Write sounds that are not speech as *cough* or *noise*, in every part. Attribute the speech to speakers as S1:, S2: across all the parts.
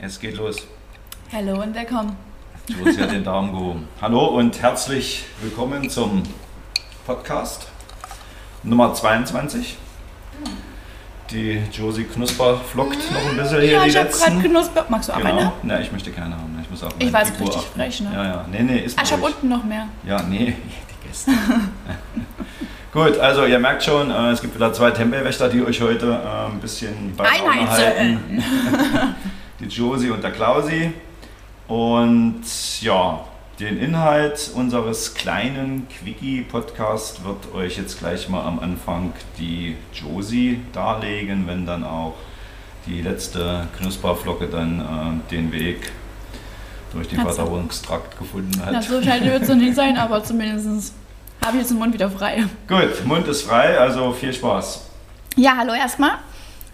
S1: Es geht los.
S2: Hallo und willkommen.
S1: Josie hat den Daumen gehoben. Hallo und herzlich willkommen zum Podcast Nummer 22. Die Josie Knusper flockt noch ein bisschen hier
S2: ja,
S1: die
S2: ich habe gerade knuspert. Magst du auch
S1: Genau.
S2: eine?
S1: Ne, ich möchte keine haben. Ich muss auf
S2: Ich weiß, richtig
S1: achten.
S2: frech, ne?
S1: Ja, ja. Nee, nee, ist
S2: Ah, ich habe unten noch mehr.
S1: Ja, nee, *laughs* die Gäste. *laughs* Gut, also ihr merkt schon, äh, es gibt wieder zwei Tempelwächter, die euch heute äh, ein bisschen bei Laune halten. *laughs* die Josie und der Klausi. Und ja, den Inhalt unseres kleinen Quickie-Podcasts wird euch jetzt gleich mal am Anfang die Josie darlegen, wenn dann auch die letzte Knusperflocke dann äh, den Weg durch den. Verdauungstrakt gefunden hat.
S2: Na, so schnell wird es noch nicht sein, aber zumindest habe ich jetzt den Mund wieder frei.
S1: Gut, Mund ist frei, also viel Spaß.
S2: Ja, hallo erstmal.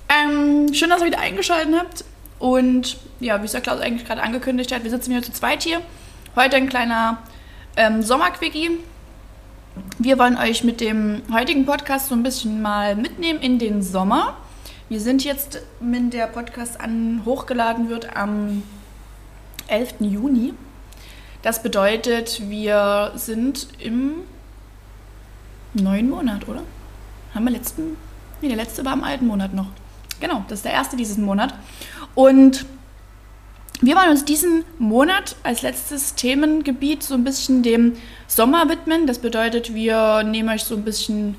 S2: Ähm, schön, dass ihr wieder eingeschaltet habt. Und ja, wie es der Klaus eigentlich gerade angekündigt hat, wir sitzen hier zu zweit hier. Heute ein kleiner ähm, Sommerquickie. Wir wollen euch mit dem heutigen Podcast so ein bisschen mal mitnehmen in den Sommer. Wir sind jetzt, wenn der Podcast an hochgeladen wird, am 11. Juni. Das bedeutet, wir sind im neuen Monat, oder? Haben wir letzten? Nee, der letzte war im alten Monat noch. Genau, das ist der erste diesen Monat. Und wir wollen uns diesen Monat als letztes Themengebiet so ein bisschen dem Sommer widmen. Das bedeutet, wir nehmen euch so ein bisschen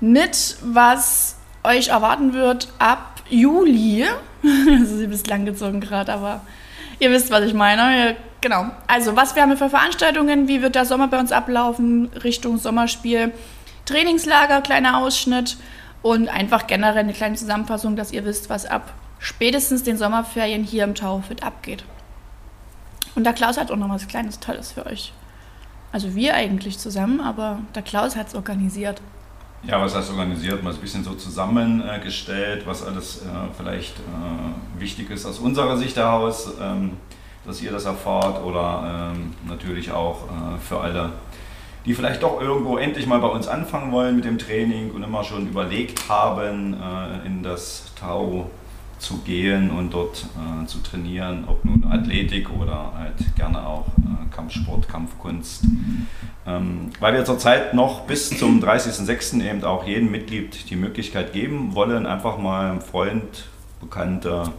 S2: mit, was euch erwarten wird ab Juli. *laughs* Das ist ein bisschen langgezogen gerade, aber ihr wisst, was ich meine. Genau. Also, was wir haben für Veranstaltungen, wie wird der Sommer bei uns ablaufen, Richtung Sommerspiel, Trainingslager, kleiner Ausschnitt und einfach generell eine kleine Zusammenfassung, dass ihr wisst, was ab spätestens den Sommerferien hier im Taufit abgeht. Und der Klaus hat auch noch was Kleines Tolles für euch. Also wir eigentlich zusammen, aber der Klaus hat es organisiert.
S1: Ja, was heißt organisiert? Mal ein bisschen so zusammengestellt, was alles äh, vielleicht äh, wichtig ist aus unserer Sicht heraus, ähm, dass ihr das erfahrt oder ähm, natürlich auch äh, für alle, die vielleicht doch irgendwo endlich mal bei uns anfangen wollen mit dem Training und immer schon überlegt haben, äh, in das Tau zu gehen und dort äh, zu trainieren, ob nun Athletik oder halt gerne auch äh, Kampfsport, Kampfkunst. Ähm, weil wir zurzeit noch bis zum 30.06. eben auch jedem Mitglied die Möglichkeit geben wollen, einfach mal einem Freund, Bekannter,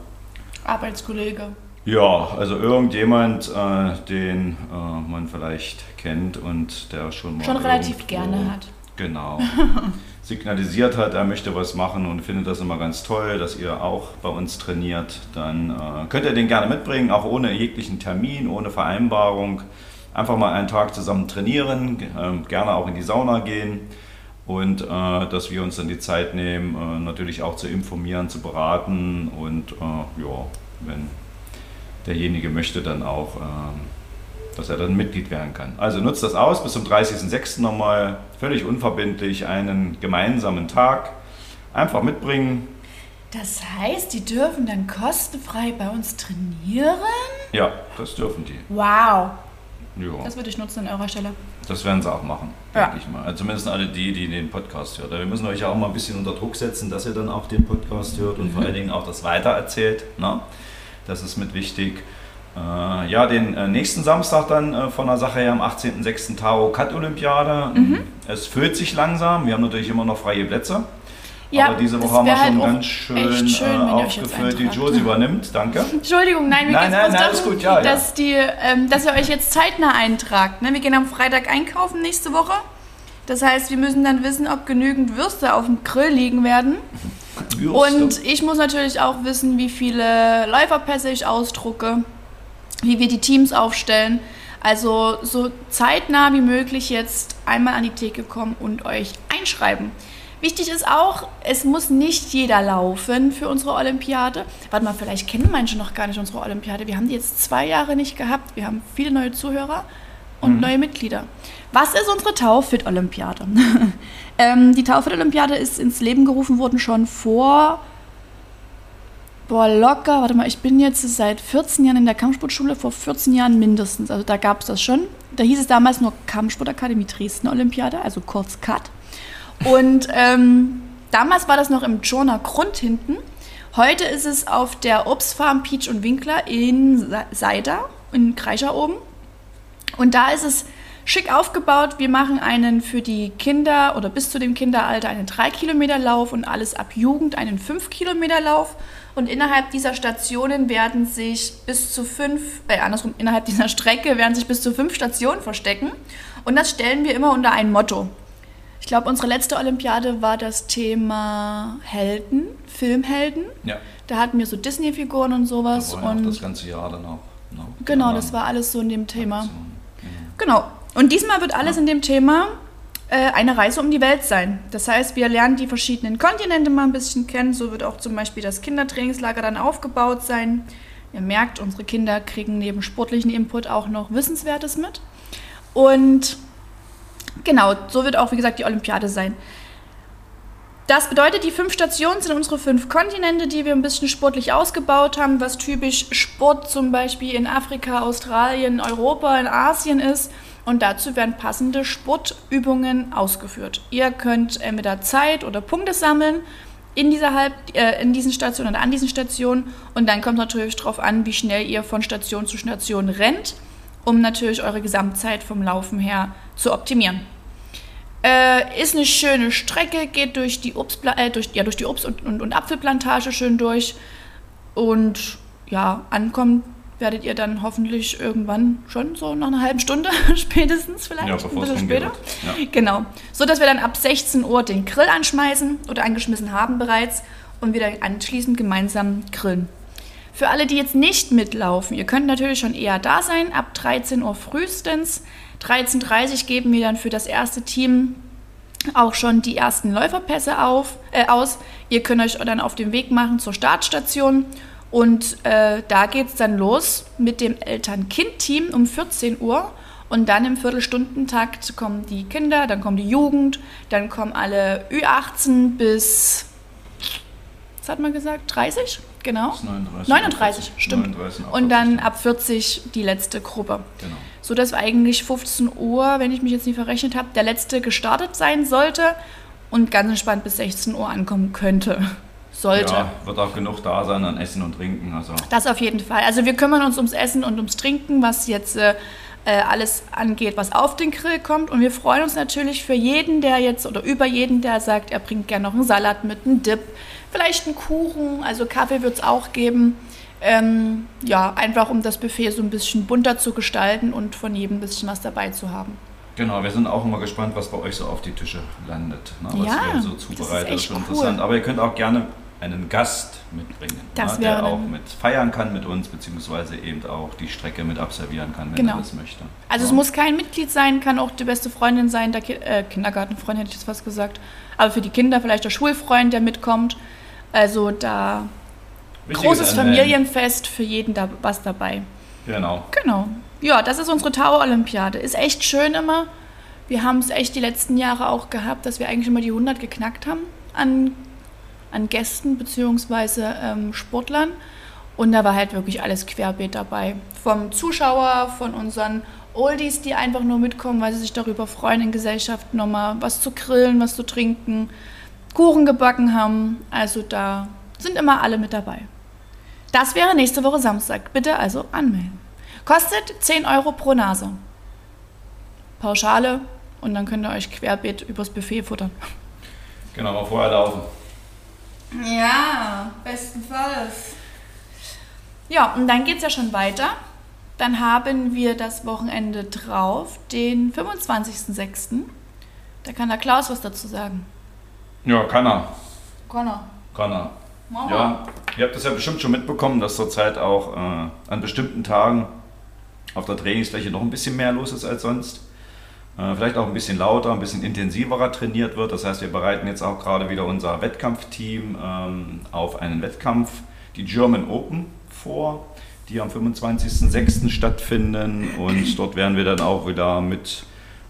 S2: Arbeitskollege.
S1: ja, also irgendjemand, äh, den äh, man vielleicht kennt und der schon mal
S2: Schon relativ gerne hat.
S1: Genau. *laughs* signalisiert hat, er möchte was machen und findet das immer ganz toll, dass ihr auch bei uns trainiert, dann äh, könnt ihr den gerne mitbringen, auch ohne jeglichen Termin, ohne Vereinbarung. Einfach mal einen Tag zusammen trainieren, ähm, gerne auch in die Sauna gehen und äh, dass wir uns dann die Zeit nehmen, äh, natürlich auch zu informieren, zu beraten und äh, ja, wenn derjenige möchte, dann auch, ähm, dass er dann Mitglied werden kann. Also nutzt das aus, bis zum 30.06. nochmal völlig unverbindlich einen gemeinsamen Tag einfach mitbringen.
S2: Das heißt, die dürfen dann kostenfrei bei uns trainieren?
S1: Ja, das dürfen die.
S2: Wow.
S1: Ja,
S2: Das würde ich nutzen an eurer Stelle.
S1: das werden sie auch machen,
S2: Ja.
S1: denke ich mal. Also zumindest alle die, die den Podcast hören. Wir müssen euch ja auch mal ein bisschen unter Druck setzen, dass ihr dann auch den Podcast hört und vor allen Dingen auch das weitererzählt. Ne? Das ist mit wichtig. Äh, ja, den äh, nächsten Samstag dann äh, von der Sache her am 18.06. Tao Cut Olympiade.
S2: Mhm.
S1: Es füllt sich langsam. Wir haben natürlich immer noch freie Plätze.
S2: Ja,
S1: Aber diese Woche haben wir
S2: halt
S1: schon
S2: auch
S1: ganz schön,
S2: schön,
S1: äh, aufgefüllt. Die. Josie übernimmt. Danke. *laughs*
S2: Entschuldigung, nein, mir
S1: Nein, nein,
S2: darum,
S1: gut, ja,
S2: dass, die, ähm, dass ihr euch jetzt zeitnah eintragt. Ne? Wir gehen am Freitag einkaufen nächste Woche. Das heißt, wir müssen dann wissen, ob genügend Würste auf dem Grill liegen werden. Und ich muss natürlich auch wissen, wie viele Läuferpässe ich ausdrucke, wie wir die Teams aufstellen. Also so zeitnah wie möglich jetzt einmal an die Theke kommen und euch einschreiben. Wichtig ist auch, es muss nicht jeder laufen für unsere Olympiade. Warte mal, vielleicht kennen manche noch gar nicht unsere Olympiade. Wir haben die jetzt zwei Jahre nicht gehabt. Wir haben viele neue Zuhörer und neue Mitglieder. Was ist unsere Taufit-Olympiade? *laughs* ähm, die Taufit-Olympiade ist ins Leben gerufen worden schon vor Boah, locker. Warte mal, ich bin jetzt seit 14 Jahren in der Kampfsportschule, vor 14 Jahren mindestens. Also da gab es das schon. Da hieß es damals nur Kampfsportakademie Dresden Olympiade, also kurz CAT. Und ähm, damals war das noch im Journer Grund hinten. Heute ist es auf der Obstfarm Peach und Winkler in Seida, in Kreischer oben. Und da ist es schick aufgebaut. Wir machen einen für die Kinder oder bis zu dem Kinderalter einen 3 Kilometer Lauf und alles ab Jugend einen 5 Kilometer Lauf. Und innerhalb dieser Stationen werden sich bis zu fünf, äh, andersrum, innerhalb dieser Strecke werden sich bis zu fünf Stationen verstecken. Und das stellen wir immer unter ein Motto. Ich glaube, unsere letzte Olympiade war das Thema Helden, Filmhelden.
S1: Ja.
S2: Da hatten wir so Disney-Figuren und sowas.
S1: Da
S2: und
S1: das ganze Jahr dann auch.
S2: genau, das war alles so in dem Thema.
S1: Aktionen.
S2: Genau. Und diesmal wird alles in dem Thema eine Reise um die Welt sein. Das heißt, wir lernen die verschiedenen Kontinente mal ein bisschen kennen. So wird auch zum Beispiel das Kindertrainingslager dann aufgebaut sein. Ihr merkt, unsere Kinder kriegen neben sportlichen Input auch noch Wissenswertes mit. Und genau, so wird auch, wie gesagt, die Olympiade sein. Das bedeutet, die fünf Stationen sind unsere fünf Kontinente, die wir ein bisschen sportlich ausgebaut haben, was typisch Sport zum Beispiel in Afrika, Australien, Europa, in Asien ist. Und dazu werden passende Sportübungen ausgeführt. Ihr könnt entweder Zeit oder Punkte sammeln in, dieser Halb, äh, in diesen Stationen oder an diesen Stationen. Und dann kommt natürlich darauf an, wie schnell ihr von Station zu Station rennt, um natürlich eure Gesamtzeit vom Laufen her zu optimieren. Äh, ist eine schöne Strecke, geht durch die, Obstpla äh, durch, ja, durch die Obst- und, und, und Apfelplantage schön durch. Und ja, ankommen werdet ihr dann hoffentlich irgendwann schon so nach einer halben Stunde *laughs* spätestens vielleicht,
S1: Ja,
S2: ein bisschen später.
S1: Ja.
S2: Genau. So dass wir dann ab 16 Uhr den Grill anschmeißen oder angeschmissen haben bereits und wir dann anschließend gemeinsam grillen. Für alle, die jetzt nicht mitlaufen, ihr könnt natürlich schon eher da sein, ab 13 Uhr frühestens. 13.30 Uhr geben wir dann für das erste Team auch schon die ersten Läuferpässe auf, äh, aus. Ihr könnt euch dann auf den Weg machen zur Startstation und äh, da geht es dann los mit dem Eltern-Kind-Team um 14 Uhr. Und dann im Viertelstundentakt kommen die Kinder, dann kommt die Jugend, dann kommen alle Ü18 bis, was hat man gesagt, 30? Genau.
S1: Bis 39.
S2: 39, stimmt.
S1: 39,
S2: Und dann
S1: 48,
S2: ab 40 die letzte Gruppe.
S1: Genau.
S2: So dass eigentlich 15 Uhr, wenn ich mich jetzt nicht verrechnet habe, der letzte gestartet sein sollte und ganz entspannt bis 16 Uhr ankommen könnte. Sollte.
S1: Ja, wird auch genug da sein an Essen und Trinken. Also
S2: Das auf jeden Fall. Also wir kümmern uns ums Essen und ums Trinken, was jetzt äh, äh, alles angeht, was auf den Grill kommt. Und wir freuen uns natürlich für jeden, der jetzt oder über jeden, der sagt, er bringt gerne noch einen Salat mit, einen Dip, vielleicht einen Kuchen, also Kaffee wird es auch geben. Ähm, ja, einfach um das Buffet so ein bisschen bunter zu gestalten und von jedem ein bisschen was dabei zu haben.
S1: Genau, wir sind auch immer gespannt, was bei euch so auf die Tische landet. Ne? Was
S2: Ja,
S1: ihr so
S2: das ist
S1: zubereitet,
S2: echt
S1: schon
S2: cool.
S1: interessant. Aber ihr könnt auch gerne einen Gast mitbringen,
S2: Das wäre
S1: der auch mit feiern kann mit uns, beziehungsweise eben auch die Strecke mit absolvieren kann, wenn
S2: Genau.
S1: er das möchte.
S2: Also es
S1: Ja.
S2: muss kein Mitglied sein, kann auch die beste Freundin sein, der Ki äh, Kindergartenfreund hätte ich jetzt fast gesagt. Aber für die Kinder vielleicht der Schulfreund, der mitkommt. Also da
S1: Wichtig
S2: großes
S1: anmelden.
S2: Familienfest für jeden da was dabei.
S1: Genau.
S2: Genau. Ja, das ist unsere Tower-Olympiade. Ist echt schön immer. Wir haben es echt die letzten Jahre auch gehabt, dass wir eigentlich immer die 100 geknackt haben an, an Gästen bzw. Ähm, Sportlern. Und da war halt wirklich alles querbeet dabei. Vom Zuschauer, von unseren Oldies, die einfach nur mitkommen, weil sie sich darüber freuen, in Gesellschaft nochmal was zu grillen, was zu trinken, Kuchen gebacken haben. Also da sind immer alle mit dabei. Das wäre nächste Woche Samstag. Bitte also anmelden. Kostet 10 Euro pro Nase. Pauschale und dann könnt ihr euch querbeet übers Buffet futtern.
S1: Genau, mal vorher laufen.
S2: Ja, bestenfalls. Ja, und dann geht es ja schon weiter. Dann haben wir das Wochenende drauf, den 25.06. Da kann der Klaus was dazu sagen.
S1: Ja, kann er.
S2: Connor.
S1: Kann er.
S2: Mama.
S1: Ja, ihr habt das ja bestimmt schon mitbekommen, dass zurzeit auch äh, an bestimmten Tagen auf der Trainingsfläche noch ein bisschen mehr los ist als sonst. Äh, vielleicht auch ein bisschen lauter, ein bisschen intensiverer trainiert wird. Das heißt, wir bereiten jetzt auch gerade wieder unser Wettkampfteam ähm, auf einen Wettkampf, die German Open, vor, die am 25.06. stattfinden. Und dort werden wir dann auch wieder mit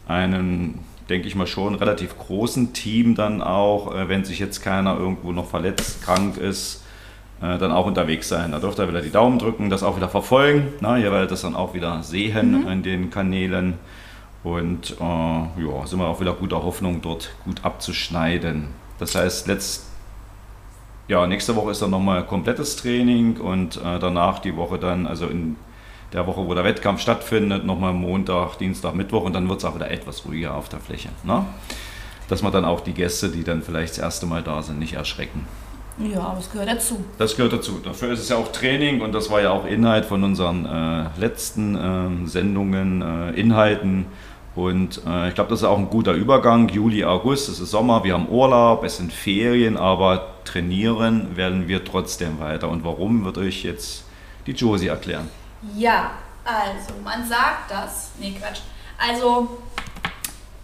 S1: einem, denke ich mal schon, relativ großen Team dann auch, äh, wenn sich jetzt keiner irgendwo noch verletzt, krank ist, äh, dann auch unterwegs sein. Da dürft ihr wieder die Daumen drücken, das auch wieder verfolgen. Na, ihr werdet das dann auch wieder sehen in den Kanälen. Und äh, ja, sind wir auch wieder guter Hoffnung, dort gut abzuschneiden. Das heißt, letzt, ja, nächste Woche ist dann nochmal komplettes Training und äh, danach die Woche dann, also in der Woche, wo der Wettkampf stattfindet, nochmal Montag, Dienstag, Mittwoch und dann wird es auch wieder etwas ruhiger auf der Fläche. Ne? Dass man dann auch die Gäste, die dann vielleicht das erste Mal da sind, nicht erschrecken.
S2: Ja, das gehört dazu.
S1: Das gehört dazu. Dafür ist es ja auch Training und das war ja auch Inhalt von unseren äh, letzten äh, Sendungen, äh, Inhalten. Und äh, ich glaube, das ist auch ein guter Übergang. Juli, August, es ist Sommer, wir haben Urlaub, es sind Ferien, aber trainieren werden wir trotzdem weiter. Und warum, wird euch jetzt die Josie erklären.
S2: Ja, also man sagt das. Nee, Quatsch. Also,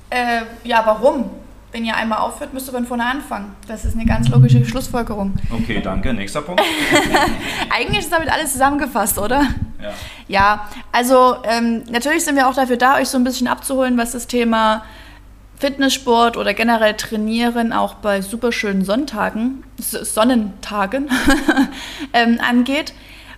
S2: äh, ja, warum? Wenn ihr einmal aufhört, müsst ihr von vorne anfangen. Das ist eine ganz logische Schlussfolgerung.
S1: Okay, danke. Nächster Punkt. *laughs*
S2: Eigentlich ist damit alles zusammengefasst, oder?
S1: Ja.
S2: Ja, also ähm, natürlich sind wir auch dafür da, euch so ein bisschen abzuholen, was das Thema Fitnesssport oder generell Trainieren auch bei superschönen Sonntagen, Sonnentagen *laughs* ähm, angeht,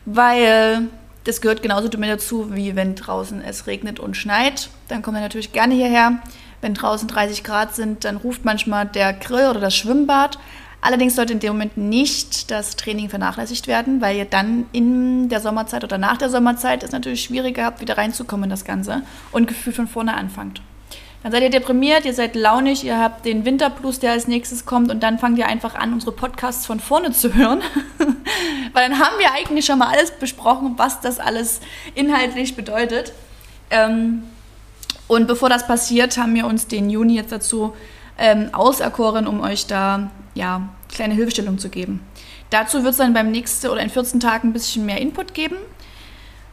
S2: weil das gehört genauso mit dazu, wie wenn draußen es regnet und schneit. Dann kommen wir natürlich gerne hierher. Wenn draußen 30 Grad sind, dann ruft manchmal der Grill oder das Schwimmbad. Allerdings sollte in dem Moment nicht das Training vernachlässigt werden, weil ihr dann in der Sommerzeit oder nach der Sommerzeit es natürlich schwieriger habt, wieder reinzukommen in das Ganze und gefühlt von vorne anfangt. Dann seid ihr deprimiert, ihr seid launig, ihr habt den Winterplus, der als nächstes kommt und dann fangt ihr einfach an, unsere Podcasts von vorne zu hören. *laughs* Weil dann haben wir eigentlich schon mal alles besprochen, was das alles inhaltlich bedeutet. Ähm, und bevor das passiert, haben wir uns den Juni jetzt dazu ähm, auserkoren, um euch da ja, kleine Hilfestellung zu geben. Dazu wird es dann beim nächsten oder in 14 Tagen ein bisschen mehr Input geben.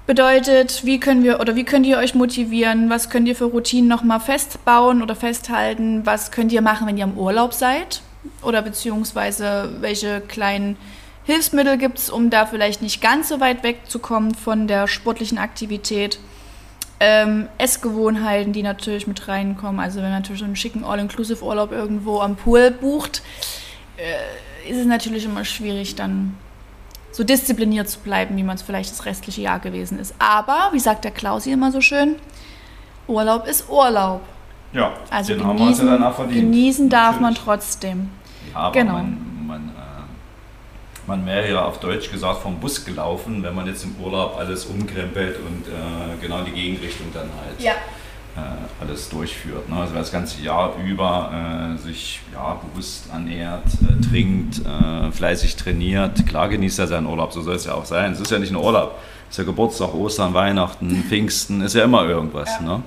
S2: Bedeutet, wie können wir oder wie könnt ihr euch motivieren? Was könnt ihr für Routinen nochmal festbauen oder festhalten? Was könnt ihr machen, wenn ihr im Urlaub seid? Oder beziehungsweise welche kleinen Hilfsmittel gibt es, um da vielleicht nicht ganz so weit wegzukommen von der sportlichen Aktivität? Ähm, Essgewohnheiten, die natürlich mit reinkommen. Also wenn man natürlich so einen schicken All-Inclusive-Urlaub irgendwo am Pool bucht, äh, ist es natürlich immer schwierig, dann so diszipliniert zu bleiben, wie man es vielleicht das restliche Jahr gewesen ist. Aber, wie sagt der Klausi immer so schön, Urlaub ist Urlaub.
S1: Ja,
S2: Also
S1: den haben wir uns ja
S2: genießen,
S1: danach verdient.
S2: genießen darf man trotzdem.
S1: Ja, aber
S2: Genau.
S1: man, man, äh, man wäre ja auf Deutsch gesagt vom Bus gelaufen, wenn man jetzt im Urlaub alles umkrempelt und äh, genau die Gegenrichtung dann halt
S2: Ja.
S1: äh, alles durchführt. Ne? Also wer das ganze Jahr über äh, sich ja, bewusst ernährt, äh, trinkt, äh, fleißig trainiert, klar genießt er seinen Urlaub, so soll es ja auch sein. Es ist ja nicht ein Urlaub, es ist ja Geburtstag, Ostern, Weihnachten, *laughs* Pfingsten, ist ja immer irgendwas.
S2: Ja.
S1: Ne?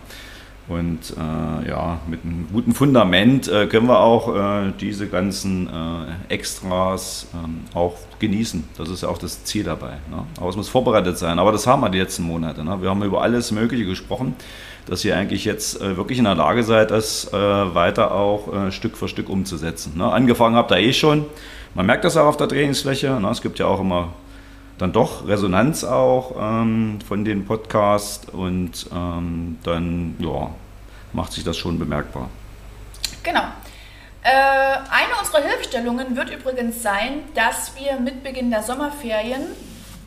S1: Und äh, ja, mit einem guten Fundament äh, können wir auch äh, diese ganzen äh, Extras ähm, auch genießen. Das ist ja auch das Ziel dabei. Ne? Aber es muss vorbereitet sein. Aber das haben wir die letzten Monate. Ne? Wir haben über alles Mögliche gesprochen, dass ihr eigentlich jetzt äh, wirklich in der Lage seid, das äh, weiter auch Stück für Stück umzusetzen. Ne? Angefangen habt ihr eh schon. Man merkt das auch auf der Trainingsfläche. Ne? Es gibt ja auch immer dann doch Resonanz auch ähm, von den Podcasts und ähm, dann ja, macht sich das schon bemerkbar.
S2: Genau. Äh, eine unserer Hilfestellungen wird übrigens sein, dass wir mit Beginn der Sommerferien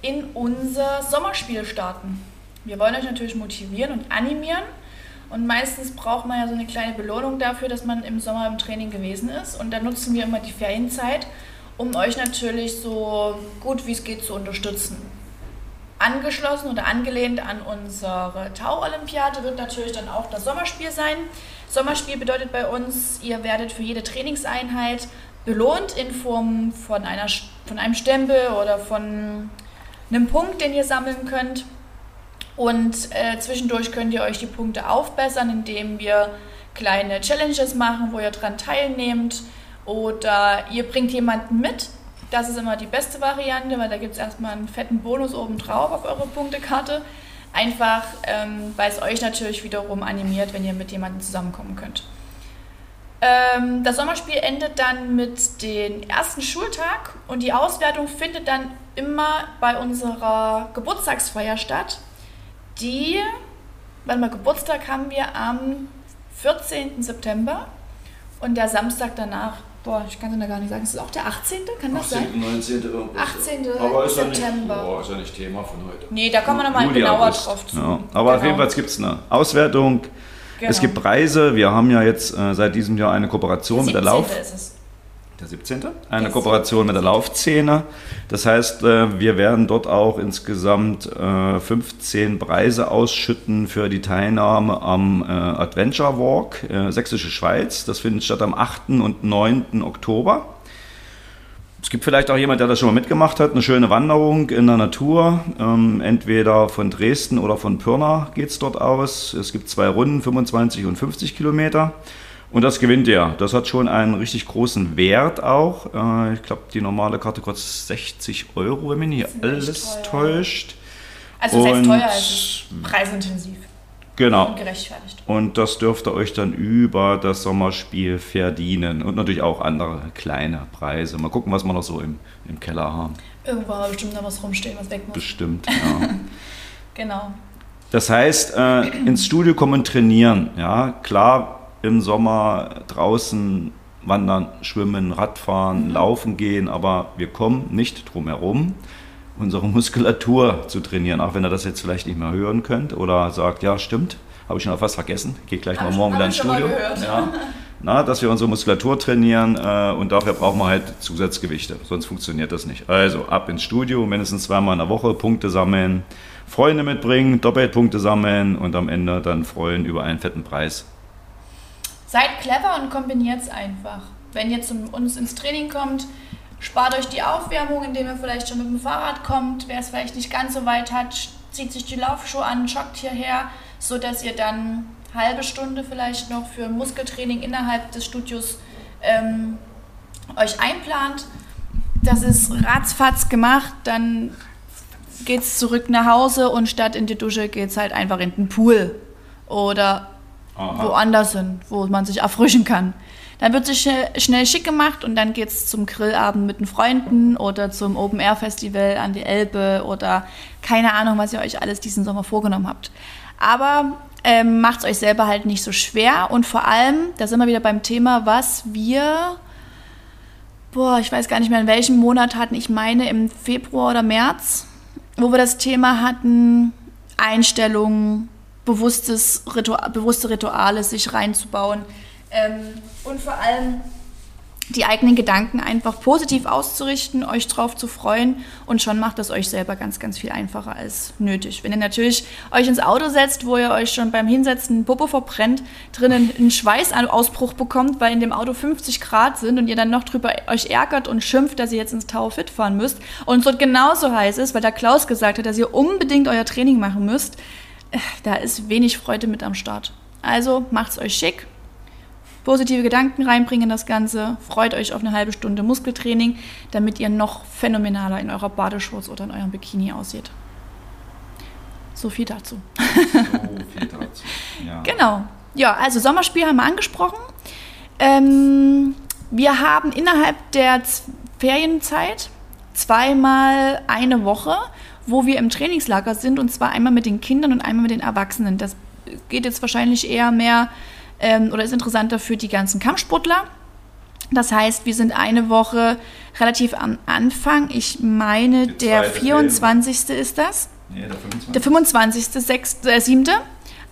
S2: in unser Sommerspiel starten. Wir wollen euch natürlich motivieren und animieren. Und meistens braucht man ja so eine kleine Belohnung dafür, dass man im Sommer im Training gewesen ist. Und dann nutzen wir immer die Ferienzeit, um euch natürlich so gut wie es geht zu unterstützen. Angeschlossen oder angelehnt an unsere Tau-Olympiade wird natürlich dann auch das Sommerspiel sein. Sommerspiel bedeutet bei uns, ihr werdet für jede Trainingseinheit belohnt in Form von, einer, von einem Stempel oder von einem Punkt, den ihr sammeln könnt. Und äh, zwischendurch könnt ihr euch die Punkte aufbessern, indem wir kleine Challenges machen, wo ihr dran teilnehmt. Oder ihr bringt jemanden mit. Das ist immer die beste Variante, weil da gibt es erstmal einen fetten Bonus obendrauf auf eure Punktekarte. Einfach, ähm, weil es euch natürlich wiederum animiert, wenn ihr mit jemandem zusammenkommen könnt. Ähm, das Sommerspiel endet dann mit dem ersten Schultag und die Auswertung findet dann immer bei unserer Geburtstagsfeier statt. Die, warte mal, Geburtstag haben wir am 14. September und der Samstag danach, boah, ich kann es da gar nicht sagen, ist es auch der 18. Kann das sein?
S1: 19. irgendwas.
S2: 18.
S1: Aber ist ja
S2: September.
S1: nicht, boah, ist ja nicht Thema von heute.
S2: Nee, da kommen wir nochmal genauer
S1: August.
S2: drauf zu.
S1: Ja. Aber auf
S2: Genau.
S1: jeden Fall gibt es eine Auswertung. Es
S2: Genau.
S1: gibt Preise. Wir haben ja jetzt äh, seit diesem Jahr eine Kooperation mit der
S2: 17.
S1: Lauf.
S2: ist es.
S1: Der 17. Eine der Kooperation 17. mit der Laufszene. Das heißt, äh, wir werden dort auch insgesamt 15 äh, Preise ausschütten für die Teilnahme am äh, Adventure Walk Sächsische Schweiz. Das findet statt am 8. und 9. Oktober. Es gibt vielleicht auch jemand, der das schon mal mitgemacht hat, eine schöne Wanderung in der Natur. Ähm, entweder von Dresden oder von Pirna geht es dort aus. Es gibt zwei Runden, 25 und 50 Kilometer. Und das gewinnt ihr. Das hat schon einen richtig großen Wert auch. Äh, ich glaube, die normale Karte kostet 60 Euro, wenn mich nicht alles täuscht.
S2: Also das heißt teuer, als preisintensiv.
S1: Genau. Und gerechtfertigt. Und das dürfte euch dann über das Sommerspiel verdienen. Und natürlich auch andere kleine Preise. Mal gucken, was wir noch so im, im Keller haben.
S2: Irgendwo haben wir bestimmt noch was rumstehen, was weg muss.
S1: Bestimmt, *laughs* ja.
S2: genau.
S1: Das heißt, äh, ins Studio kommen und trainieren. Ja, klar, im Sommer draußen wandern, schwimmen, Radfahren, mhm. laufen gehen, aber wir kommen nicht drum herum unsere *laughs* Muskulatur zu trainieren, auch wenn ihr das jetzt vielleicht nicht mehr hören könnt oder sagt, ja stimmt, habe ich schon fast vergessen, geht gleich mal morgen wieder ins Studio. Ja. Na, dass wir unsere Muskulatur trainieren äh, und dafür brauchen wir halt Zusatzgewichte, sonst funktioniert das nicht. Also ab ins Studio, mindestens zweimal in der Woche Punkte sammeln, Freunde mitbringen, Doppelpunkte sammeln und am Ende dann freuen über einen fetten Preis.
S2: Seid clever und kombiniert es einfach. Wenn ihr zu uns ins Training kommt, Spart euch die Aufwärmung, indem ihr vielleicht schon mit dem Fahrrad kommt. Wer es vielleicht nicht ganz so weit hat, zieht sich die Laufschuhe an, joggt hierher, sodass ihr dann halbe Stunde vielleicht noch für Muskeltraining innerhalb des Studios ähm, euch einplant. Das ist ratzfatz gemacht, dann geht es zurück nach Hause und statt in die Dusche geht es halt einfach in den Pool oder Aha. woanders hin, wo man sich erfrischen kann. Dann wird sich schnell schick gemacht und dann geht es zum Grillabend mit den Freunden oder zum Open Air Festival an die Elbe oder keine Ahnung, was ihr euch alles diesen Sommer vorgenommen habt. Aber ähm, macht es euch selber halt nicht so schwer und vor allem, da sind wir wieder beim Thema, was wir, boah, ich weiß gar nicht mehr in welchem Monat hatten, ich meine im Februar oder März, wo wir das Thema hatten, Einstellungen, bewusstes Ritual, bewusste Rituale sich reinzubauen ähm, und vor allem die eigenen Gedanken einfach positiv auszurichten, euch drauf zu freuen und schon macht es euch selber ganz, ganz viel einfacher als nötig. Wenn ihr natürlich euch ins Auto setzt, wo ihr euch schon beim Hinsetzen Popo verbrennt, drinnen einen Schweißausbruch bekommt, weil in dem Auto 50 Grad sind und ihr dann noch drüber euch ärgert und schimpft, dass ihr jetzt ins Tower Fit fahren müsst und es dort genauso heiß ist, weil der Klaus gesagt hat, dass ihr unbedingt euer Training machen müsst, da ist wenig Freude mit am Start. Also macht's euch schick, positive Gedanken reinbringen in das Ganze. Freut euch auf eine halbe Stunde Muskeltraining, damit ihr noch phänomenaler in eurer Badeshorts oder in eurem Bikini aussieht. So viel dazu. So *laughs* viel dazu. Ja. Genau. Ja, also Sommerspiel haben wir angesprochen. Ähm, wir haben innerhalb der Ferienzeit zweimal eine Woche, wo wir im Trainingslager sind und zwar einmal mit den Kindern und einmal mit den Erwachsenen. Das geht jetzt wahrscheinlich eher mehr ähm, oder ist interessanter für die ganzen Kampfsportler. Das heißt, wir sind eine Woche relativ am Anfang. Ich meine, der 24. Ferien. ist das. Nee, der 25. Der 25. 6, äh, 7.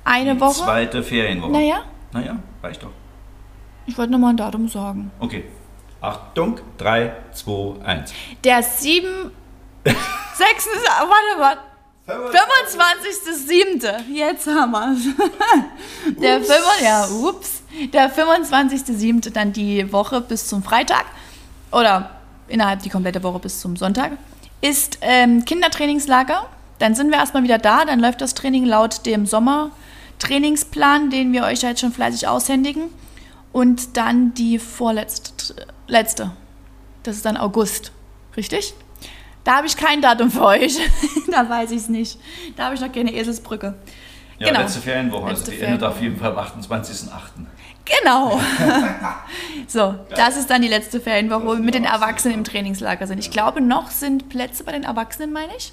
S2: Eine
S1: die
S2: Woche.
S1: Zweite Ferienwoche.
S2: Naja.
S1: Naja, reicht doch.
S2: Ich wollte nochmal ein Datum sagen.
S1: Okay. Achtung, 3, 2, 1.
S2: Der 7. *laughs* 6. warte, warte. 25.07. Jetzt haben wir es. *laughs* Der, ja, ups. Der 25.07. dann die Woche bis zum Freitag oder innerhalb die komplette Woche bis zum Sonntag ist ähm, Kindertrainingslager. Dann sind wir erstmal wieder da. Dann läuft das Training laut dem Sommertrainingsplan, den wir euch jetzt schon fleißig aushändigen. Und dann die vorletzte. Letzte. Das ist dann August. Richtig? Da habe ich kein Datum für euch. *laughs* da weiß ich es nicht. Da habe ich noch keine Eselsbrücke.
S1: Ja, genau. letzte Ferienwoche, letzte also die endet auf jeden Fall am 28.08.
S2: Genau. *laughs* so, das ist dann die letzte Ferienwoche, wo wir mit den Erwachsenen im Trainingslager sind. Ich glaube, noch sind Plätze bei den Erwachsenen, meine ich.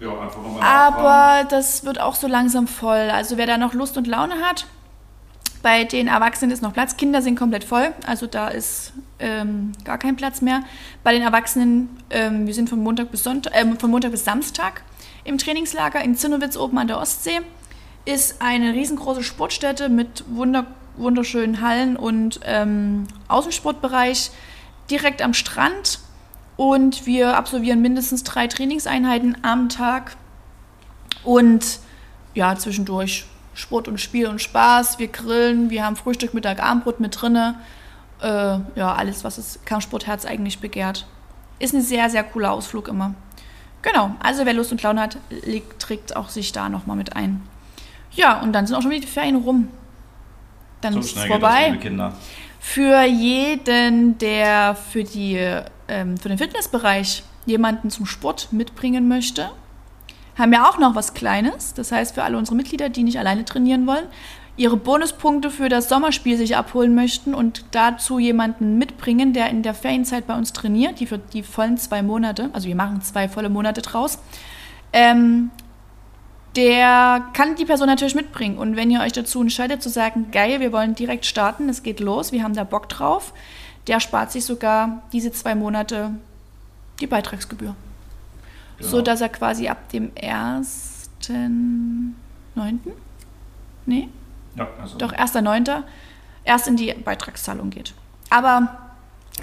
S2: Ja, einfach nochmal Aber das wird auch so langsam voll. Also wer da noch Lust und Laune hat, bei den Erwachsenen ist noch Platz. Kinder sind komplett voll, also da ist ähm, gar kein Platz mehr. Bei den Erwachsenen, ähm, wir sind von Montag bis Sonntag, äh, von Montag bis Samstag im Trainingslager in Zinnowitz oben an der Ostsee. Ist eine riesengroße Sportstätte mit wunder, wunderschönen Hallen und ähm, Außensportbereich. direkt am Strand und wir absolvieren mindestens drei Trainingseinheiten am Tag und ja, zwischendurch Sport und Spiel und Spaß. Wir grillen, wir haben Frühstück, Mittag, Abendbrot mit drinne. Äh, ja, alles, was das Kampfsportherz eigentlich begehrt. Ist ein sehr, sehr cooler Ausflug immer. Genau, also wer Lust und Laune hat, legt, trägt auch sich da nochmal mit ein. Ja, und dann sind auch schon wieder die Ferien rum. Dann
S1: So
S2: ist es vorbei. Für jeden, der für, die, ähm, für den Fitnessbereich jemanden zum Sport mitbringen möchte, haben wir auch noch was Kleines. Das heißt, für alle unsere Mitglieder, die nicht alleine trainieren wollen, ihre Bonuspunkte für das Sommerspiel sich abholen möchten und dazu jemanden mitbringen, der in der Ferienzeit bei uns trainiert, die für die vollen zwei Monate, also wir machen zwei volle Monate draus, ähm, der kann die Person natürlich mitbringen. Und wenn ihr euch dazu entscheidet zu sagen, geil, wir wollen direkt starten, es geht los, wir haben da Bock drauf, der spart sich sogar diese zwei Monate die Beitragsgebühr.
S1: Genau.
S2: So dass er quasi ab dem 1.9. Nee,
S1: Ja, also
S2: doch 1.9. erst in die Beitragszahlung geht. Aber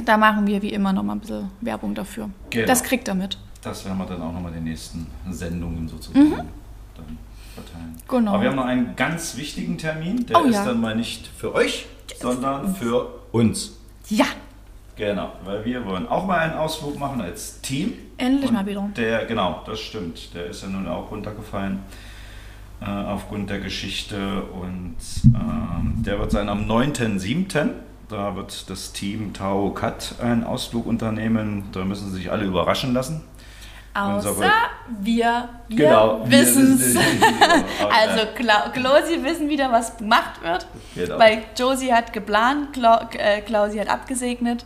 S2: da machen wir wie immer noch mal ein bisschen Werbung dafür.
S1: Genau.
S2: Das kriegt er mit.
S1: Das werden wir dann auch nochmal in den nächsten Sendungen sozusagen dann verteilen.
S2: Mhm. Genau.
S1: Aber wir haben noch einen ganz wichtigen Termin, der
S2: Oh
S1: ist
S2: ja.
S1: dann mal nicht für euch, sondern für uns.
S2: Ja,
S1: Genau, weil wir wollen auch mal einen Ausflug machen als Team.
S2: endlich
S1: Und
S2: mal wieder.
S1: Der, genau, das stimmt. Der ist ja nun auch runtergefallen äh, aufgrund der Geschichte. Und ähm, der wird sein am 9.7. Da wird das Team Tau Cut einen Ausflug unternehmen. Da müssen sie sich alle überraschen lassen.
S2: Außer
S1: Unsere-
S2: wir, wir
S1: Genau,
S2: wissen es.
S1: es. *laughs*
S2: Also Kla Klausi wissen wieder, was gemacht wird.
S1: Genau.
S2: Weil Josie hat geplant, Kla äh, Klausi hat abgesegnet.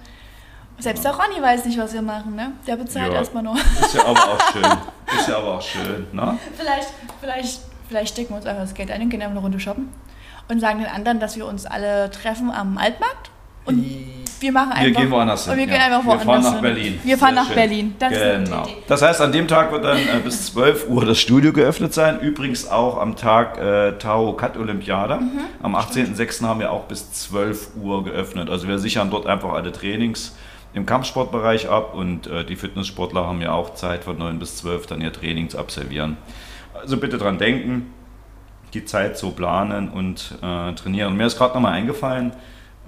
S2: Selbst der Ronny weiß nicht, was wir machen, ne? Der bezahlt
S1: Ja.
S2: erstmal nur.
S1: Ist ja aber auch schön. *laughs* Ist ja aber auch schön, ne?
S2: vielleicht, vielleicht, vielleicht stecken wir uns einfach das Geld ein und gehen einfach eine Runde shoppen. Und sagen den anderen, dass wir uns alle treffen am Altmarkt. Und wir machen einfach.
S1: Wir gehen woanders hin.
S2: Und wir gehen
S1: ja.
S2: einfach woanders
S1: Wir fahren nach
S2: hin.
S1: Berlin.
S2: Wir fahren
S1: Sehr
S2: nach
S1: schön.
S2: Berlin. Das
S1: genau. Das heißt, an dem Tag wird dann äh, bis 12 Uhr das Studio geöffnet sein. Übrigens auch am Tag äh, Tao Cut Olympiade.
S2: Mhm.
S1: Am 18.06. haben wir auch bis 12 Uhr geöffnet. Also wir sichern dort einfach alle Trainings im Kampfsportbereich ab und äh, die Fitnesssportler haben ja auch Zeit von 9 bis 12 dann ihr Training zu absolvieren. Also bitte dran denken, die Zeit so planen und äh, trainieren. Mir ist gerade nochmal eingefallen,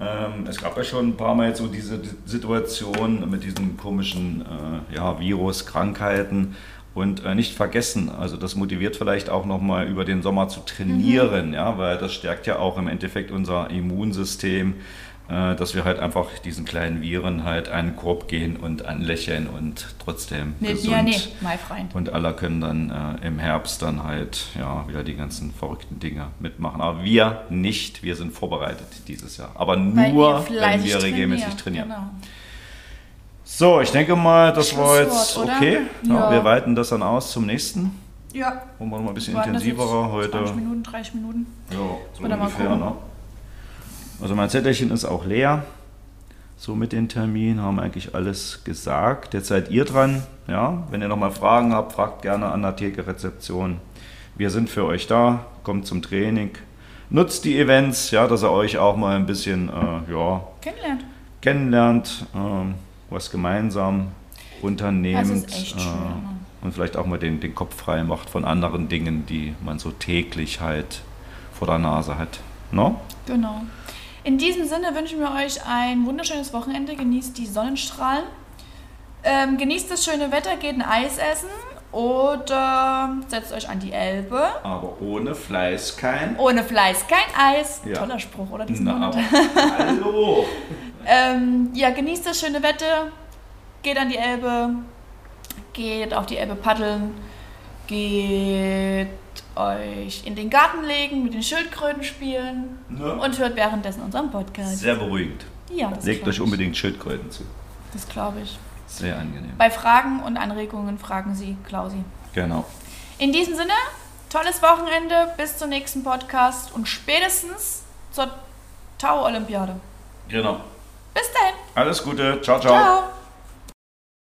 S1: ähm, es gab ja schon ein paar Mal jetzt so diese Situation mit diesem komischen äh, ja, Virus, Krankheiten und äh, nicht vergessen, also das motiviert vielleicht auch nochmal über den Sommer zu trainieren, ja, weil das stärkt ja auch im Endeffekt unser Immunsystem, dass wir halt einfach diesen kleinen Viren halt einen Korb gehen und anlächeln und trotzdem
S2: Nee,
S1: gesund.
S2: ja, nee, mein Freund.
S1: Und alle können dann äh, im Herbst dann halt ja wieder die ganzen verrückten Dinge mitmachen. Aber wir nicht, wir sind vorbereitet dieses Jahr. Aber nur, wenn wir regelmäßig trainieren.
S2: Genau.
S1: So, ich denke mal, das war jetzt
S2: oder?
S1: okay. Ja,
S2: Ja.
S1: Wir weiten das dann aus zum nächsten.
S2: Ja.
S1: Wollen wir noch mal ein bisschen
S2: Wir warten das
S1: intensiver
S2: jetzt
S1: heute.
S2: 20 Minuten, 30 Minuten.
S1: Ja, so ungefähr. Ne? Also mein Zettelchen ist auch leer. So mit den Terminen haben wir eigentlich alles gesagt. Jetzt seid ihr dran. Ja? Wenn ihr nochmal Fragen habt, fragt gerne an der Theke-Rezeption. Wir sind für euch da. Kommt zum Training. Nutzt die Events, ja, dass ihr euch auch mal ein bisschen äh, ja,
S2: Kennenlernt.
S1: kennenlernt, ähm, was gemeinsam unternehmt. Äh, und vielleicht auch mal den, den Kopf frei macht von anderen Dingen, die man so täglich halt vor der Nase hat. No?
S2: Genau. In diesem Sinne wünschen wir euch ein wunderschönes Wochenende. Genießt die Sonnenstrahlen. Ähm, genießt das schöne Wetter, geht ein Eis essen oder setzt euch an die Elbe.
S1: Aber ohne Fleiß kein.
S2: Ohne Fleiß kein Eis.
S1: Ja.
S2: Toller Spruch, oder? Diesen
S1: Na,
S2: Monat.
S1: hallo! *laughs*
S2: Ähm, ja, genießt das schöne Wetter, geht an die Elbe, geht auf die Elbe paddeln, geht euch in den Garten legen, mit den Schildkröten spielen
S1: Ne?
S2: und hört währenddessen unseren Podcast.
S1: Sehr beruhigend.
S2: Ja, das
S1: Legt euch
S2: ich.
S1: unbedingt Schildkröten zu.
S2: Das glaube ich.
S1: Sehr angenehm.
S2: Bei Fragen und Anregungen fragen Sie Klausi.
S1: Genau.
S2: In diesem Sinne, tolles Wochenende, bis zum nächsten Podcast und spätestens zur Tau-Olympiade.
S1: Genau.
S2: Bis dahin.
S1: Alles Gute. ciao. ciao.
S2: Ciao.